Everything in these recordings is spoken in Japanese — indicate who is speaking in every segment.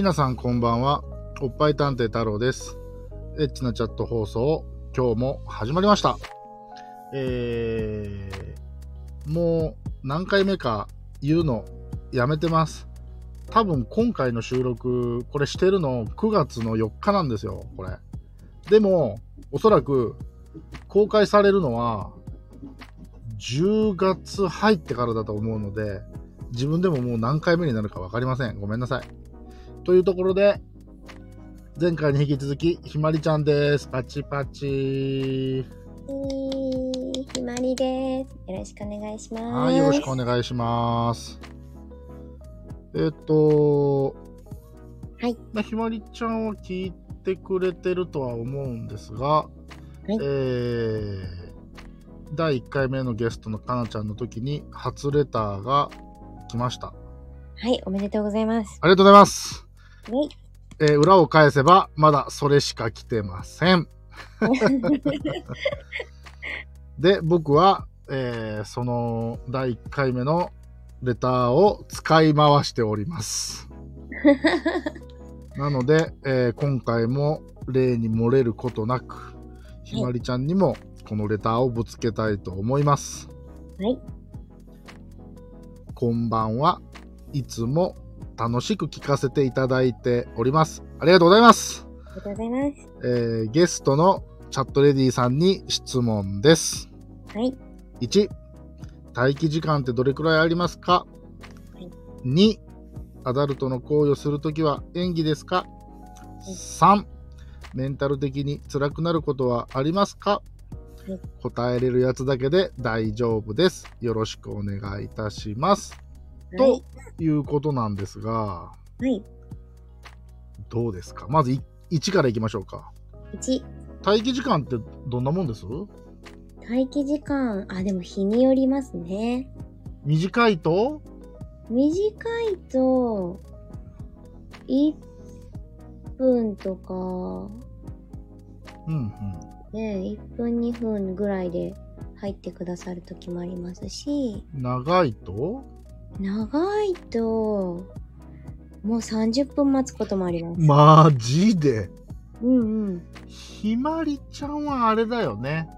Speaker 1: 皆さんこんばんは。おっぱい探偵太郎です。エッチなチャット放送、今日も始まりました。えー、もう何回目か言うのやめてます。多分今回の収録、これしてるの9月の4日なんですよ、これ。でも、おそらく公開されるのは10月入ってからだと思うので、自分でももう何回目になるか分かりません。ごめんなさい。というところで、前回に引き続き、ひまりちゃんです。パチパチ。
Speaker 2: えー、ひまりです。よろしくお願いします。
Speaker 1: はい、よろしくお願いします。えっと、
Speaker 2: はい。
Speaker 1: まあひまりちゃんは聞いてくれてるとは思うんですが、
Speaker 2: はい
Speaker 1: えー、第1回目のゲストのかなちゃんの時に初レターが来ました。
Speaker 2: はい、おめでとうございます。
Speaker 1: ありがとうございます。
Speaker 2: はい。
Speaker 1: えー裏を返せば、まだそれしか来てません。で、僕は、えーその第1回目のレターを使い回しております。なので、えー今回も例に漏れることなく、ひまりちゃんにもこのレターをぶつけたいと思います。
Speaker 2: はい。
Speaker 1: こんばんは。いつも楽しく聞かせていただいております。ありがとうございます。
Speaker 2: ありがとうございます。
Speaker 1: えーゲストのチャットレディさんに質問です。
Speaker 2: はい。
Speaker 1: 1、待機時間ってどれくらいありますか、
Speaker 2: はい
Speaker 1: ?2、アダルトの行為をするときは演技ですか、
Speaker 2: い
Speaker 1: ?3、メンタル的に辛くなることはありますか、
Speaker 2: い
Speaker 1: 答えれるやつだけで大丈夫です。よろしくお願いいたします。
Speaker 2: はい。
Speaker 1: ということなんですが、
Speaker 2: はい。
Speaker 1: どうですか？まずい1からいきましょうか。
Speaker 2: 1、
Speaker 1: 待機時間ってどんなもんです？
Speaker 2: 待機時間、あ、でも日によりますね。
Speaker 1: 短いと？
Speaker 2: 短いと、1分とか、
Speaker 1: うんうん。
Speaker 2: ね、1分2分ぐらいで入ってくださる時もありますし、
Speaker 1: 長いと？
Speaker 2: 長いと、もう30分待つこともあります。
Speaker 1: マジで？
Speaker 2: うんうん。
Speaker 1: ひまりちゃんはあれだよね。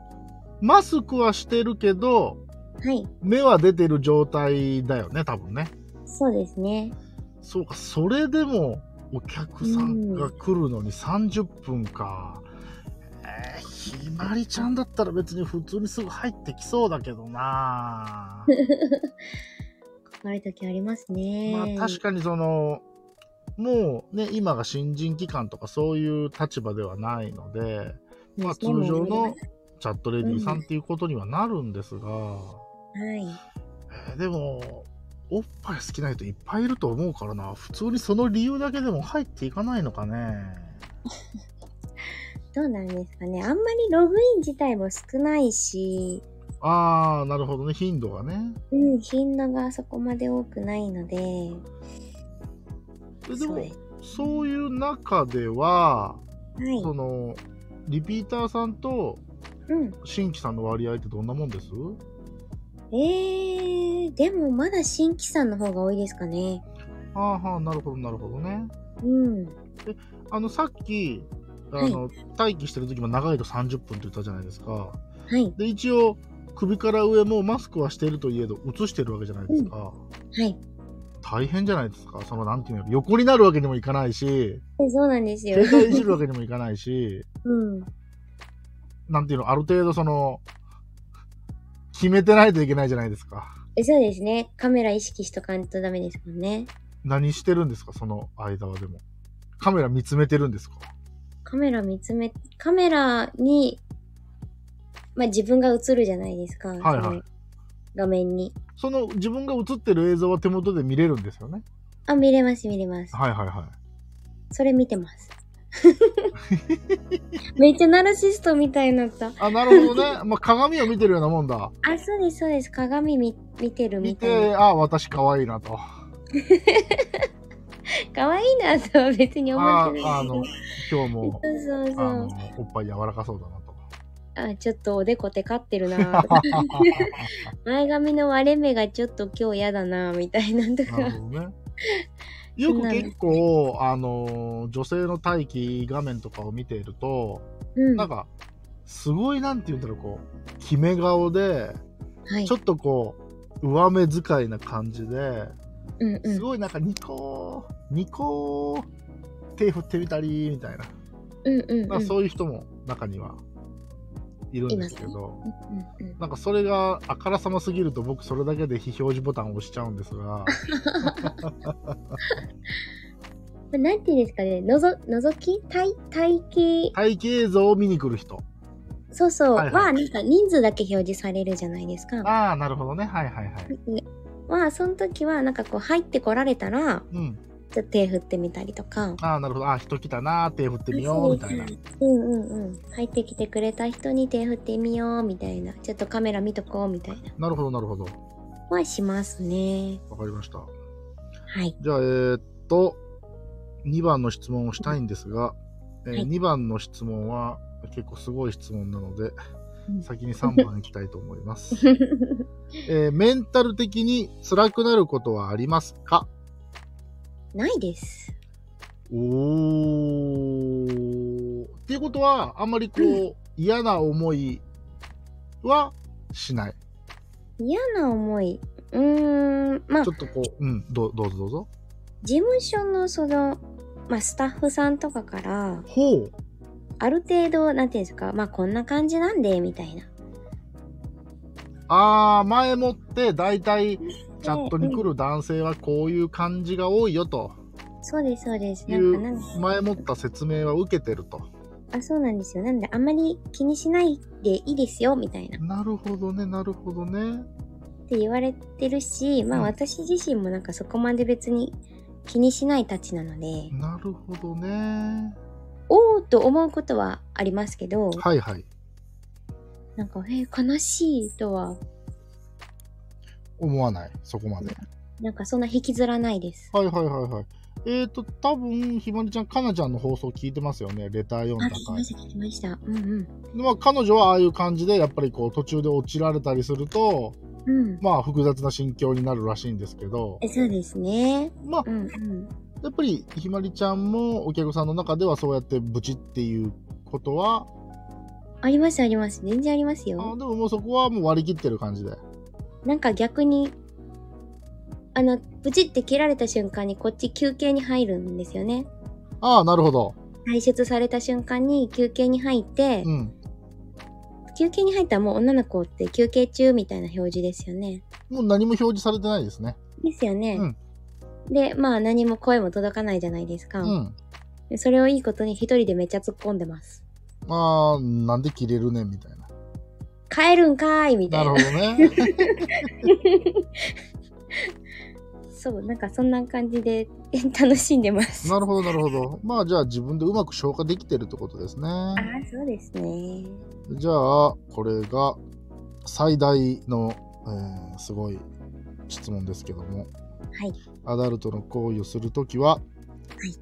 Speaker 1: マスクはしてるけど、
Speaker 2: はい。
Speaker 1: 目は出てる状態だよね、多分ね。
Speaker 2: そうですね。
Speaker 1: そうか、それでもお客さんが来るのに30分か。えーひまりちゃんだったら別に普通にすぐ入ってきそうだけどな
Speaker 2: かかる時ありますね。
Speaker 1: まあ確かにその、もうね、今が新人期間とかそういう立場ではないので、まあ通常のチャットレディさんっていうことにはなるんですが、
Speaker 2: はい。
Speaker 1: えーでも、おっぱい好きな人いっぱいいると思うからな、普通にその理由だけでも入っていかないのかね。
Speaker 2: どうなんですかね。あんまりログイン自体も少ないし、
Speaker 1: あー、なるほどね、頻度がね。
Speaker 2: うん、頻度がそこまで多くないので、
Speaker 1: えでも
Speaker 2: そう
Speaker 1: いう中では、
Speaker 2: はい。
Speaker 1: その、リピーターさんと
Speaker 2: うん。
Speaker 1: 新規さんの割合ってどんなもんです？
Speaker 2: えー、でもまだ新規さんの方が多いですかね。
Speaker 1: あーはーなるほど、なるほどね。
Speaker 2: うん。
Speaker 1: あの、さっき、あの、待機してる時も長いと30分って言ったじゃないですか。
Speaker 2: はい。
Speaker 1: で、一応、首から上もマスクはしているといえど、映してるわけじゃないですか。
Speaker 2: はい。
Speaker 1: 大変じゃないですか。その、なんていうの、横になるわけにもいかないし、
Speaker 2: でそうなんですよ。
Speaker 1: 携帯いじるわけにもいかないし、
Speaker 2: うん。
Speaker 1: なんていうの、ある程度その、決めてないといけないじゃないですか。
Speaker 2: えそうですね。カメラ意識しとかんとダメですもんね。
Speaker 1: 何してるんですか、その間はでも。カメラ見つめてるんですか？
Speaker 2: カメラ見つめ、カメラに、まあ、自分が映るじゃないですか。
Speaker 1: はいはい
Speaker 2: 画面に。
Speaker 1: その自分が映ってる映像は手元で見れるんですよね？
Speaker 2: あ、見れます、見れます。
Speaker 1: はいはいはい。
Speaker 2: それ見てます。めっちゃナルシストみたいになった。
Speaker 1: あ、なるほどね。まあ、鏡を見てるようなもんだ。
Speaker 2: あ、そうです、そうです。鏡見見てる
Speaker 1: 見
Speaker 2: みたい
Speaker 1: て、
Speaker 2: な。
Speaker 1: あ、私可愛いなと。
Speaker 2: 可愛いなとは別に思
Speaker 1: あ
Speaker 2: ってないけど
Speaker 1: あの。、今日も、
Speaker 2: そうそうそう。、
Speaker 1: おっぱい柔らかそうだなと。
Speaker 2: あ、ちょっとおでこテカってるな。前髪の割れ目がちょっと今日嫌だな、みたいなとか
Speaker 1: なるほどね。よく結構、あのー女性の待機画面とかを見ていると、
Speaker 2: うん。
Speaker 1: なんか、すごい、なんて言うんだろう、こう、決め顔で、
Speaker 2: はい
Speaker 1: ちょ。っとこう、上目遣いな感じで、
Speaker 2: うんうん。
Speaker 1: すごいなんかニコー、ニコー、手振ってみたり、みたいな。
Speaker 2: うんうんうん。
Speaker 1: まあそういう人も中にはいるんですけど、
Speaker 2: うんうんうん
Speaker 1: なんかそれがあからさますぎると僕それだけで非表示ボタンを押しちゃうんですが、
Speaker 2: なんていうんですかね、のぞ、のぞき？体、体型、
Speaker 1: 体型映像を見に来る人。
Speaker 2: そうそう、
Speaker 1: はいはい
Speaker 2: は、なんか人数だけ表示されるじゃないですか。
Speaker 1: ああ、なるほどね。はいはいはい。
Speaker 2: まあ、その時は、なんかこう、入ってこられたら、
Speaker 1: うん。
Speaker 2: ちょっと手振ってみたりとか。
Speaker 1: ああ、なるほど。ああ、人来たな、手振ってみよう、みたいな。
Speaker 2: うんうんうん。入ってきてくれた人に手振ってみよう、みたいな。ちょっとカメラ見とこう、みたいな。
Speaker 1: なるほど、なるほど。
Speaker 2: はしますね。
Speaker 1: わかりました。
Speaker 2: はい。
Speaker 1: じゃあ、えーっと、2番の質問をしたいんですが、えー
Speaker 2: はい
Speaker 1: 2番の質問は結構すごい質問なので、
Speaker 2: うん
Speaker 1: 先に3番いきたいと思います。えーメンタル的に辛くなることはありますか？
Speaker 2: ないです。
Speaker 1: おー。っていうことは、あんまりこう、嫌な思いはしない。
Speaker 2: 嫌な思い？うーん、まあ
Speaker 1: ちょ、っとこう、うん、どうどうぞどうぞ。
Speaker 2: 事務所のその、まあ、スタッフさんとかから、
Speaker 1: ほう。
Speaker 2: ある程度、なんていうんですか、まあ、こんな感じなんで、みたいな。
Speaker 1: あー、前もって、だいたいチャットに来る男性はこういう感じが多いよと
Speaker 2: そうです、そうです。
Speaker 1: い
Speaker 2: なんか、なん
Speaker 1: う前もった説明は受けてると。
Speaker 2: あ、そうなんですよ。なんで、あんまり気にしないでいいですよ、みたいな。っ
Speaker 1: なるほどね、なるほどね。
Speaker 2: て言われてるし、まあ、
Speaker 1: うん
Speaker 2: 私自身もなんかそこまで別に気にしないたちなので、
Speaker 1: なるほどね。
Speaker 2: おーと思うことはありますけど、
Speaker 1: はいはい。
Speaker 2: なんか、えー悲しいとは、
Speaker 1: 思わない、そこまで。
Speaker 2: なんかそんな引きずらないです。
Speaker 1: はいはいはいはい。えっ、ー、と、多分ひまりちゃん、かなちゃんの放送聞いてますよね、レター読ん
Speaker 2: あ、
Speaker 1: だ回
Speaker 2: 聞きま。した、聞きました。うんうん。
Speaker 1: でまあ、彼女はああいう感じで、やっぱりこう、途中で落ちられたりすると、
Speaker 2: うん。
Speaker 1: まあ、複雑な心境になるらしいんですけど、
Speaker 2: えそうですね。
Speaker 1: まあ
Speaker 2: う、んうん。
Speaker 1: やっぱりひまりちゃんもお客さんの中ではそうやってブチっていうことは、
Speaker 2: ありますあります。全然あります
Speaker 1: あ
Speaker 2: よ。
Speaker 1: でももうそこはもう割り切ってる感じで。
Speaker 2: なんか逆に、あの、ブチって切られた瞬間にこっち休憩に入るんですよね。
Speaker 1: ああ、なるほど。
Speaker 2: 排出された瞬間に休憩に入って、
Speaker 1: うん。
Speaker 2: 休憩に入ったらもう女の子って休憩中みたいな表示ですよね。
Speaker 1: もう何も表示されてないですね。
Speaker 2: ですよね。
Speaker 1: うん
Speaker 2: で、まあ何も声も届かないじゃないですか。
Speaker 1: うん。
Speaker 2: でそれをいいことに一人でめっちゃ突っ込んでます。
Speaker 1: まあ、なんで切れるねんみたいな。
Speaker 2: 帰るんかーいみた
Speaker 1: ないるほ
Speaker 2: な。
Speaker 1: どね。
Speaker 2: そう、なんかそんな感じで 楽しんでます。
Speaker 1: なるほど、なるほど。まあ、じゃあ自分でうまく消化できてるってことですね。
Speaker 2: ああ、そうですね。
Speaker 1: じゃあ、これが最大の、えーすごい質問ですけども、
Speaker 2: はい。
Speaker 1: アダルトの行為をするときは、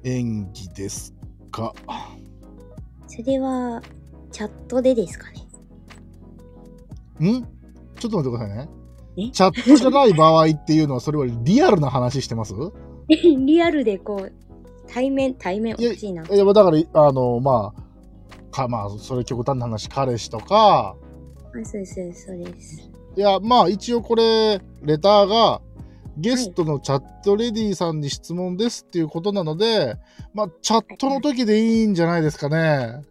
Speaker 1: 演技ですか？
Speaker 2: それは、チャットでですかね。
Speaker 1: ん？ちょっと待ってくださいね。
Speaker 2: え？
Speaker 1: チャットじゃない場合っていうのは、それはリアルな話してます？
Speaker 2: リアルでこう、対面、対面、
Speaker 1: いや
Speaker 2: おかしいな。
Speaker 1: いや、だから、あの、まあ、か、まあ、それ極端な話、彼氏とか、
Speaker 2: あそうです、そうです、そうです。
Speaker 1: いや、まあ、一応これ、レターが、ゲストのチャットレディさんに質問ですっていうことなので、まあ、チャットの時でいいんじゃないですかね。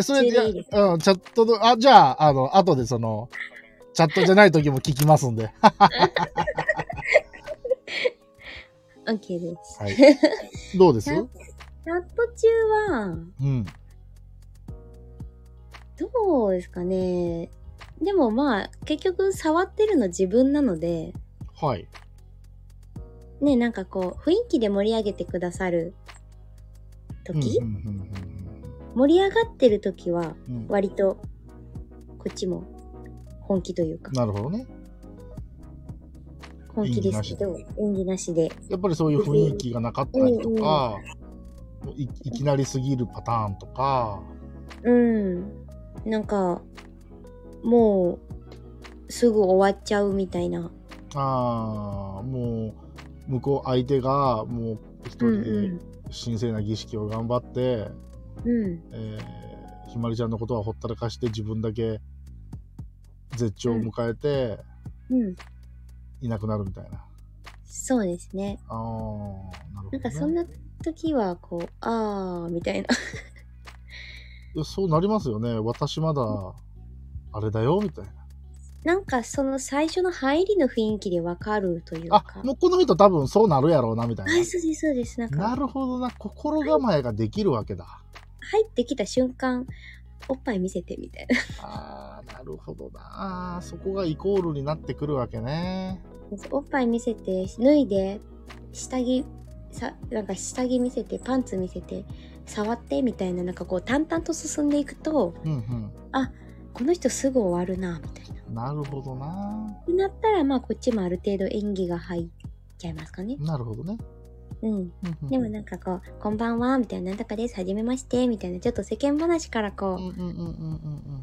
Speaker 1: え、それ
Speaker 2: でいいです
Speaker 1: やうん、チャットの、あ、じゃあ、あの、後でその、チャットじゃない時も聞きますんで。
Speaker 2: OK です。
Speaker 1: はい。どうです？
Speaker 2: チャチャット中は、
Speaker 1: うん。
Speaker 2: どうですかね。でもまあ、結局触ってるの自分なので、
Speaker 1: はい。
Speaker 2: ね、なんかこう、雰囲気で盛り上げてくださる時、
Speaker 1: うんうん
Speaker 2: 盛り上がってる時は、割と、こっちも本気というか、
Speaker 1: なるほどね。
Speaker 2: 本気ですけど、演技なしで。
Speaker 1: やっぱりそういう雰囲気がなかったりとか、いいきなりすぎるパターンとか、
Speaker 2: うん。なんか、もう、すぐ終わっちゃうみたいな。
Speaker 1: ああ、もう、向こう相手が、もう、一人で神聖な儀式を頑張って、
Speaker 2: うん。
Speaker 1: えーひまりちゃんのことはほったらかして自分だけ絶頂を迎えて
Speaker 2: うん。
Speaker 1: いなくなるみたいな。
Speaker 2: そうですね。
Speaker 1: ああ、なるほど、ね。
Speaker 2: なんかそんな時は、こう、あー、みたいな。
Speaker 1: そうなりますよね。私まだ、あれだよ、みたいな。
Speaker 2: なんかその最初の入りの雰囲気でわかるという
Speaker 1: あ
Speaker 2: か。、
Speaker 1: もうこの人多分そうなるやろうな、みたい
Speaker 2: あ、そうです、そうです。なん
Speaker 1: な。な
Speaker 2: か、
Speaker 1: るほどな。心構えができるわけだ。
Speaker 2: 入ってきた瞬間、おっぱい見せてみたいな。
Speaker 1: ああ、なるほどな。そこがイコールになってくるわけね。
Speaker 2: おっぱい見せて、脱いで、下着、さ、なんか下着見せて、パンツ見せて、触ってみたいな、なんかこう淡々と進んでいくと、
Speaker 1: うん
Speaker 2: この人すぐ終わるな、みたいな。
Speaker 1: うん。なるほどな。
Speaker 2: ってなったら、まあこっちもある程度演技が入っちゃいますかね。
Speaker 1: なるほどね。
Speaker 2: うん。でもなんかこう、こんばんは、みたいな、なんとかです、はじめまして、みたいな、ちょっと世間話からこう、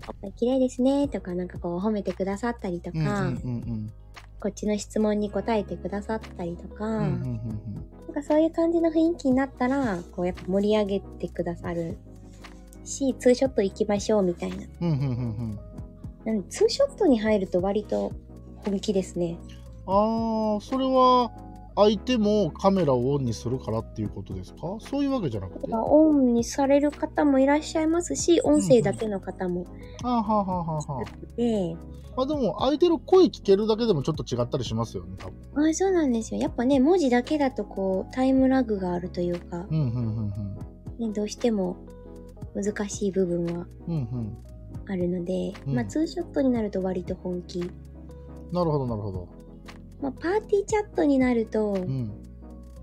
Speaker 2: おっぱい綺麗ですね、とか、なんかこう、褒めてくださったりとか、こっちの質問に答えてくださったりとか、なんかそういう感じの雰囲気になったら、こう、やっぱ盛り上げてくださるし、ツーショット行きましょう、みたいな。なんで、ツーショットに入ると割と本気ですね。
Speaker 1: ああ、それは相手もカメラをオンにするからっていうことですか？そういうわけじゃなくて？あ
Speaker 2: オンにされる方もいらっしゃいますし、音声だけの方も
Speaker 1: あ、はあはあはあはあ。あでも相手の声聞けるだけでもちょっと違ったりしますよね、多分。
Speaker 2: あそうなんですよ。やっぱね、文字だけだとこう、タイムラグがあるというか、
Speaker 1: うんうんうん
Speaker 2: ね、どうしても難しい部分は
Speaker 1: うん。うんうん。
Speaker 2: あるので、
Speaker 1: うん
Speaker 2: まあ、ツーショットになると割と本気。
Speaker 1: なるほどなるほど。
Speaker 2: まあ、パーティーチャットになると、
Speaker 1: うん。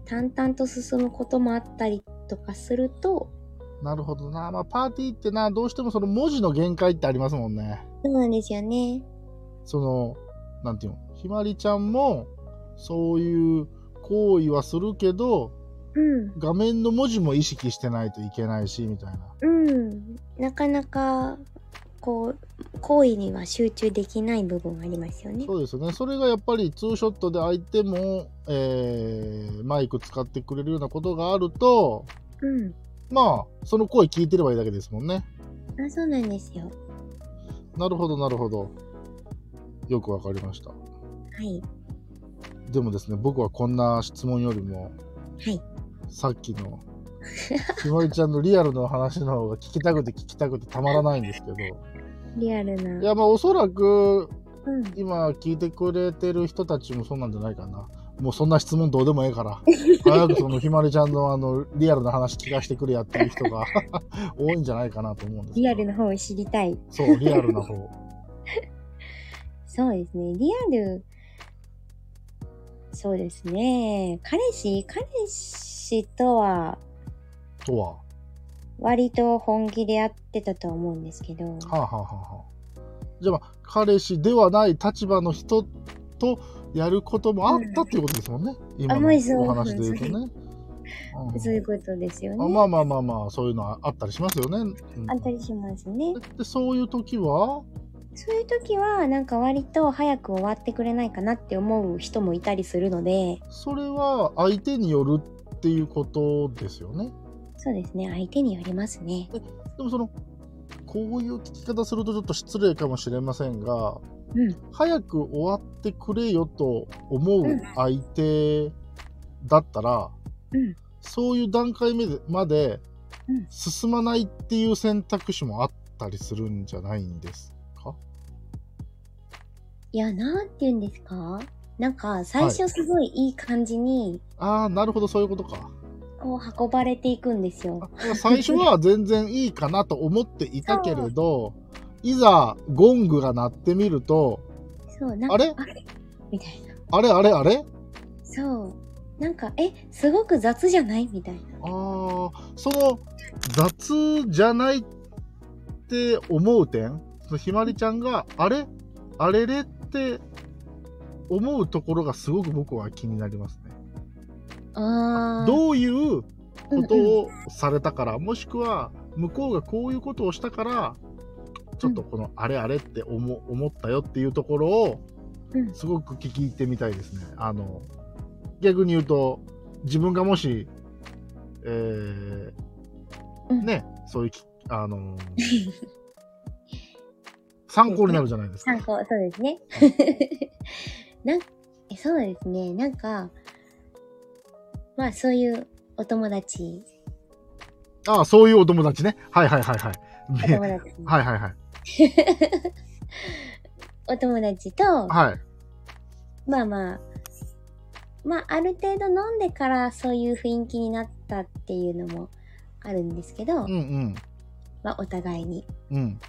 Speaker 2: 淡々と進むこともあったりとかすると、
Speaker 1: なるほどな。まあパーティーってな、どうしてもその文字の限界ってありますもんね。
Speaker 2: そうなんですよね。
Speaker 1: その、なんていうの、ひまりちゃんもそういう行為はするけど、
Speaker 2: うん。
Speaker 1: 画面の文字も意識してないといけないし、みたいな。
Speaker 2: うん。なかなか、こう、行為には集中できない部分ありますよね。
Speaker 1: そうですよね。それがやっぱりツーショットで相手も、えーマイク使ってくれるようなことがあると、
Speaker 2: うん。
Speaker 1: まあ、その声聞いてればいいだけですもんね。
Speaker 2: あ、そうなんですよ。
Speaker 1: なるほど、なるほど。よくわかりました。
Speaker 2: はい。
Speaker 1: でもですね、僕はこんな質問よりも、
Speaker 2: はい。
Speaker 1: さっきの、ひまりちゃんのリアルの話の方が聞きたくて聞きたくてたまらないんですけど、
Speaker 2: リアルな。
Speaker 1: いや、まあ、おそらく、
Speaker 2: うん。
Speaker 1: 今聞いてくれてる人たちもそうなんじゃないかな。もうそんな質問どうでもええから、早くそのひまりちゃんのあの、リアルな話聞かせてくれやっていう人が 多いんじゃないかなと思うんです
Speaker 2: リアルの方を知りたい。
Speaker 1: そう、リアルな方。
Speaker 2: そうですね。リアル、そうですね。彼氏、彼氏とは？
Speaker 1: とは？
Speaker 2: 割と本気でやってたとは思うんですけど。
Speaker 1: はあ、はあはあはあ、じゃあ、まあ、彼氏ではない立場の人とやることもあったっていうことですもんね。今
Speaker 2: まあそう
Speaker 1: のお話で言うとね。うん
Speaker 2: そういうことですよね。
Speaker 1: あまあまあまあまあ、そういうのはあったりしますよね。うん
Speaker 2: あったりしますね。
Speaker 1: で、そういう時は、
Speaker 2: そういう時は、なんか割と早く終わってくれないかなって思う人もいたりするので、
Speaker 1: それは相手によるっていうことですよね。
Speaker 2: そうですね。相手によりますね。
Speaker 1: でもその、こういう聞き方するとちょっと失礼かもしれませんが、
Speaker 2: うん。
Speaker 1: 早く終わってくれよと思う相手だったら、
Speaker 2: うん。
Speaker 1: そういう段階目でまで
Speaker 2: うん
Speaker 1: 進まないっていう選択肢もあったりするんじゃないんですか？
Speaker 2: いや、なんて言うんですか？なんか、最初すごいいい感じに、
Speaker 1: ああ、なるほど、そういうことか。
Speaker 2: こう運ばれていくんですよ。
Speaker 1: あ最初は全然いいかなと思っていたけれど、いざゴングが鳴ってみると、
Speaker 2: そう、なんか、
Speaker 1: あれ？
Speaker 2: みたいな。
Speaker 1: あれあれあれ？
Speaker 2: そう。なんか、え、すごく雑じゃない？みたいな。
Speaker 1: ああ、その雑じゃないって思う点、そのひまりちゃんがあれ？あれれ？って思うところがすごく僕は気になります。どういうこと
Speaker 2: うんうん
Speaker 1: をされたから、もしくは向こうがこういうことをしたから、ちょっとこのあれあれって思思ったよっていうところを
Speaker 2: うん
Speaker 1: すごく聞いてみたいですね。あの逆に言うと自分がもしえー
Speaker 2: うん
Speaker 1: ね、そういうき、あのー参考になるじゃないですか。
Speaker 2: 参考、そうですね。なんえそうですね。なんか、まあそういうお友達、
Speaker 1: ああ、そういうお友達ね。はいはいはいはい。
Speaker 2: お
Speaker 1: ね
Speaker 2: 友達、
Speaker 1: はいはいはい。
Speaker 2: お友達と、
Speaker 1: はい。
Speaker 2: まあまあ、まあある程度飲んでからそういう雰囲気になったっていうのもあるんですけど、
Speaker 1: うんうん。
Speaker 2: まあお互いに。
Speaker 1: うん。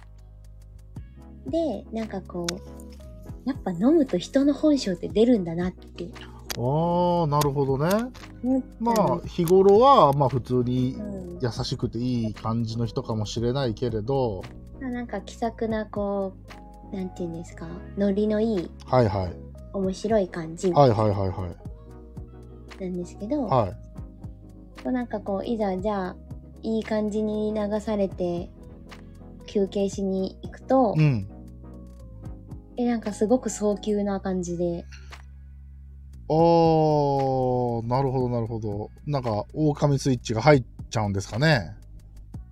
Speaker 2: で、なんかこう、やっぱ飲むと人の本性って出るんだなって
Speaker 1: ああ、なるほどね。ま
Speaker 2: の
Speaker 1: あ、日頃は、まあ普通に
Speaker 2: うん
Speaker 1: 優しくていい感じの人かもしれないけれど、
Speaker 2: なんか気さくなこうなんていうんですか？ノリのいい
Speaker 1: はいはい。
Speaker 2: 面白い感じ
Speaker 1: はいはいはいはい。
Speaker 2: なんですけど、
Speaker 1: はい。
Speaker 2: なんかこういざじゃあいい感じに流されて休憩しに行くと、
Speaker 1: うん。
Speaker 2: えなんかすごく早急な感じで
Speaker 1: あー、なるほどなるほど。なんか、狼スイッチが入っちゃうんですかね？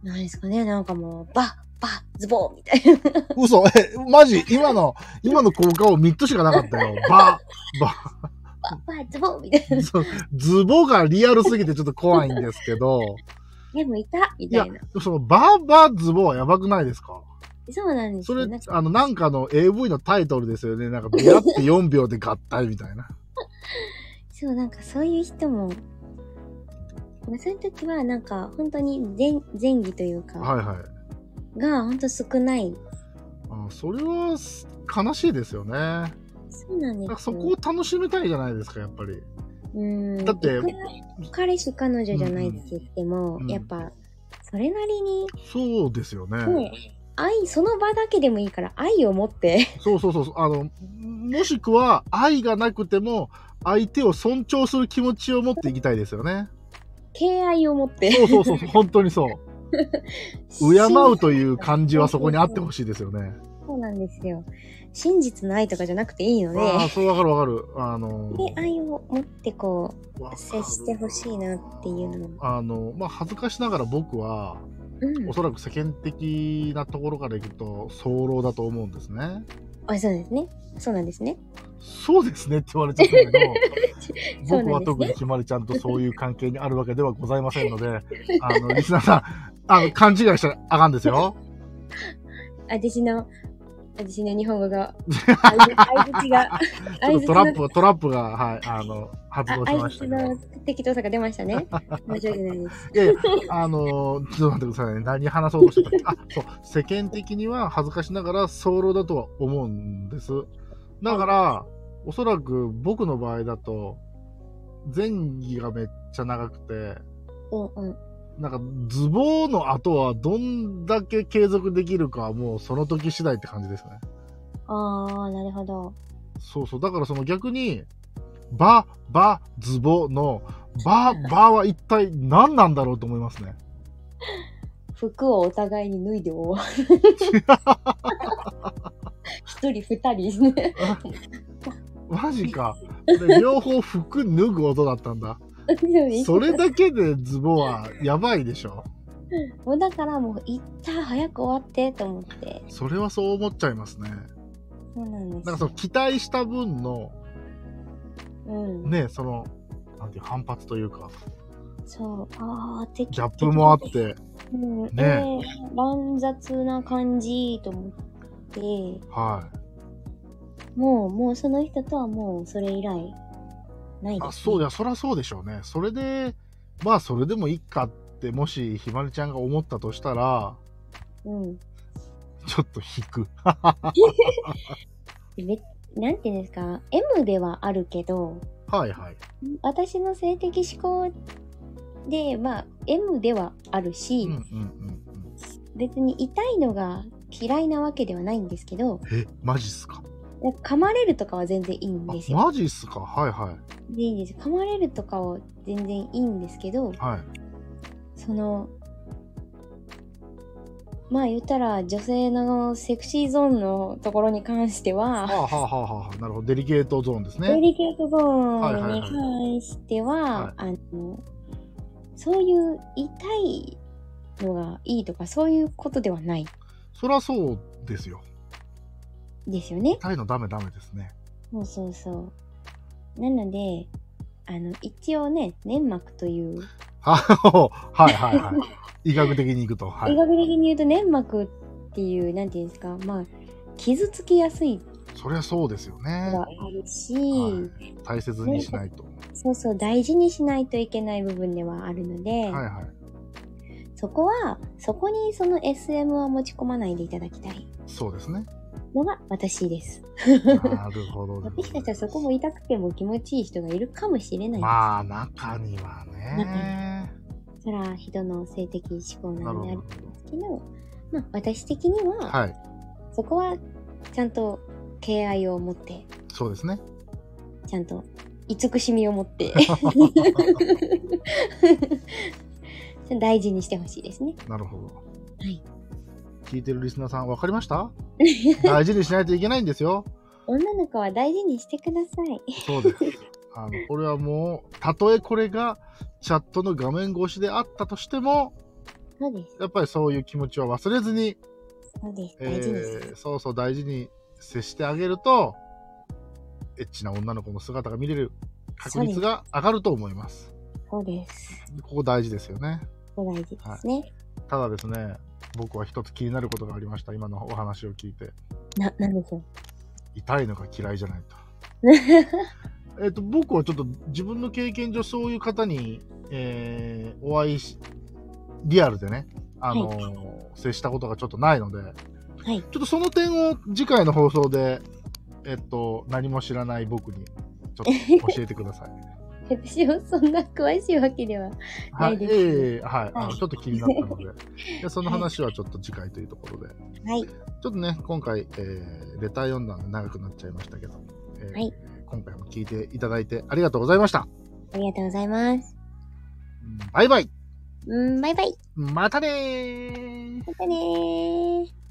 Speaker 2: なんですかね？なんかもうバッバッズボーみたいな。
Speaker 1: 嘘。え、マジ？今の、今の効果を3つしかなかったよ。バ
Speaker 2: バッ。バッズボーみたいな。
Speaker 1: ズボがリアルすぎてちょっと怖いんですけど、
Speaker 2: でもいたみたいな。
Speaker 1: そのバーバーズボはやばくないですか？
Speaker 2: そうなんです
Speaker 1: それあの、なんかの AV のタイトルですよね。なんか、出会って4秒で合体みたいな。
Speaker 2: そうなんかそういう人もまあそういう時はなんか本当に前前儀というか、
Speaker 1: はいはい。
Speaker 2: が本当少ない
Speaker 1: あそれはす悲しいですよね。だ
Speaker 2: そうなんですよ
Speaker 1: そこを楽しみたいじゃないですか、やっぱり。
Speaker 2: うん
Speaker 1: だって
Speaker 2: 彼氏彼女じゃないって言っても、
Speaker 1: うん
Speaker 2: やっぱそれなりに
Speaker 1: そうですよね。
Speaker 2: ね愛その場だけでもいいから愛を持って
Speaker 1: そうそうそうそう。あの、もしくは愛がなくても、相手を尊重する気持ちを持っていきたいですよね。
Speaker 2: 敬愛を持って
Speaker 1: そうそうそう本当にそう。敬うという感じはそこにあってほしいですよね。
Speaker 2: そうなんですよ真実の愛とかじゃなくていいので
Speaker 1: ああ、そうわかるわかる。あの
Speaker 2: で愛を持ってこう接してほしいなっていうのも
Speaker 1: あの、まあ、恥ずかしながら僕は、
Speaker 2: うん
Speaker 1: おそらく世間的なところからいくと、早漏だと思うんですね。
Speaker 2: あそうですねそうなんですね
Speaker 1: そうですねって言われちゃったけど、僕は特にひまりちゃんとそういう関係にあるわけではございませんので、あの、リスナーさん、あの、勘違いしたらあかんですよ。
Speaker 2: 私の私の日本語が相づ相づちが
Speaker 1: トラップ、トラップが、はい、あの、発動し
Speaker 2: 相
Speaker 1: ましたけど。
Speaker 2: づちの適当さが出ましたね申し訳ないです
Speaker 1: いやいや、あの、ちょっと待ってくださいね。何話そうとしてたっけ？あ、そう、世間的には恥ずかしながら早漏だとは思うんです。だから、おそらく僕の場合だと、前儀がめっちゃ長くて、
Speaker 2: うんうん
Speaker 1: なんか、ズボンの後はどんだけ継続できるかはもうその時次第って感じですね。
Speaker 2: ああなるほど
Speaker 1: そうそう。だからその逆に、バ、バ、ズボの、バ、バは一体何なんだろうと思いますね。
Speaker 2: 服をお互いに脱いで終わる一人二人ですね
Speaker 1: マジか。で両方服脱ぐ音だったんだ。それだけでズボはやばいでしょ？
Speaker 2: もうだからもう一旦早く終わってと思って。
Speaker 1: それはそう思っちゃいますね。
Speaker 2: そうなんです。
Speaker 1: なんかその期待した分の、
Speaker 2: うん。
Speaker 1: ね、その、なんていう反発というか、
Speaker 2: そう。ああギ
Speaker 1: ギャップもあって、
Speaker 2: うん、
Speaker 1: ね。
Speaker 2: えー乱雑な感じと思って。
Speaker 1: はい。
Speaker 2: もうもうその人とはもうそれ以来ないです、ね、
Speaker 1: あ、そうや、そりゃそうでしょうね。それで、まあそれでもいいかって、もしひまりちゃんが思ったとしたら、
Speaker 2: うん
Speaker 1: ちょっと引く。
Speaker 2: めなんていうんですか？M ではあるけど
Speaker 1: はいはい。
Speaker 2: 私の性的思考でまあ M ではあるし、
Speaker 1: うんうんうん
Speaker 2: 別に痛いのが嫌いなわけではないんですけど
Speaker 1: うん。え、マジっすか？
Speaker 2: 噛まれるとかは全然いいんです
Speaker 1: あ、
Speaker 2: よ。
Speaker 1: マジっすか？はいはい。
Speaker 2: でいいんです噛まれるとかは全然いいんですけど
Speaker 1: はい。
Speaker 2: そのまあ言ったら女性のセクシーゾーンのところに関しては
Speaker 1: はあはあはあはあ。なるほど。デリケートゾーンです
Speaker 2: デ
Speaker 1: ね。
Speaker 2: リケートゾ
Speaker 1: はいはいはい
Speaker 2: ーンに関しては、
Speaker 1: はい
Speaker 2: あのそういう痛いのがいいとかそういうことではない
Speaker 1: そりゃそうですよ。
Speaker 2: ですよね。
Speaker 1: 痛いのダメダメですね。
Speaker 2: そうそうそう。なので、あの、一応ね、粘膜という、
Speaker 1: ははいはいはい。医学的にいくと。はい。
Speaker 2: 医学的に言うと粘膜っていう、なんていうんですか、まあ、傷つきやすい
Speaker 1: そりゃそうですよね
Speaker 2: あるし、
Speaker 1: はい大切にしないと。
Speaker 2: そうそう、大事にしないといけない部分ではあるので、
Speaker 1: はいはい。
Speaker 2: そこは、そこにその SM は持ち込まないでいただきたい
Speaker 1: そうですね。
Speaker 2: のが私です。
Speaker 1: なるほど。
Speaker 2: 私たちはそこも痛くても気持ちいい人がいるかもしれない。
Speaker 1: まあ、中にはね。
Speaker 2: それは人の性的思考
Speaker 1: なるほ
Speaker 2: なのであるん
Speaker 1: ど。
Speaker 2: ですけど、まあ私的には、
Speaker 1: はい。
Speaker 2: そこはちゃんと敬愛を持って、
Speaker 1: そうですね。
Speaker 2: ちゃんと慈しみを持って、大事にしてほしいですね。
Speaker 1: なるほど。
Speaker 2: はい。
Speaker 1: 聞いてるリスナーさん、わかりました？大事にしないといけないんですよ。
Speaker 2: 女の子は大事にしてください。
Speaker 1: そうです。あの、これはもう、たとえこれがチャットの画面越しであったとしても、
Speaker 2: そうです。
Speaker 1: やっぱりそういう気持ちを忘れずに、
Speaker 2: そうです。
Speaker 1: え
Speaker 2: 大事に
Speaker 1: そうそう大事に接してあげると、エッチな女の子の姿が見れる確率が上がると思います。
Speaker 2: そうです。
Speaker 1: ここ大事ですよね。
Speaker 2: そう大事ですね。
Speaker 1: ただですね、僕は一つ気になることがありました。今のお話を聞いて。
Speaker 2: な、なんでしょう？
Speaker 1: 痛いのが嫌いじゃないと。えっと、僕はちょっと自分の経験上そういう方に、えーお会いし、リアルでね、あのー接したことがちょっとないので、
Speaker 2: はい。
Speaker 1: ちょっとその点を次回の放送で、えっと、何も知らない僕にちょっと教えてください。
Speaker 2: 私もそんな詳しいわけでは。
Speaker 1: は、
Speaker 2: ないいです
Speaker 1: ええはい、あの。
Speaker 2: はい
Speaker 1: ちょっと気になったので、でその話はちょっと次回というところで、
Speaker 2: はい。
Speaker 1: ちょっとね、今回、えーレター読んだんで長くなっちゃいましたけど、えー
Speaker 2: はい
Speaker 1: 今回も聞いていただいてありがとうございました。
Speaker 2: ありがとうございます。
Speaker 1: バイバイ
Speaker 2: うん、バイバイ。
Speaker 1: またねー
Speaker 2: またねー。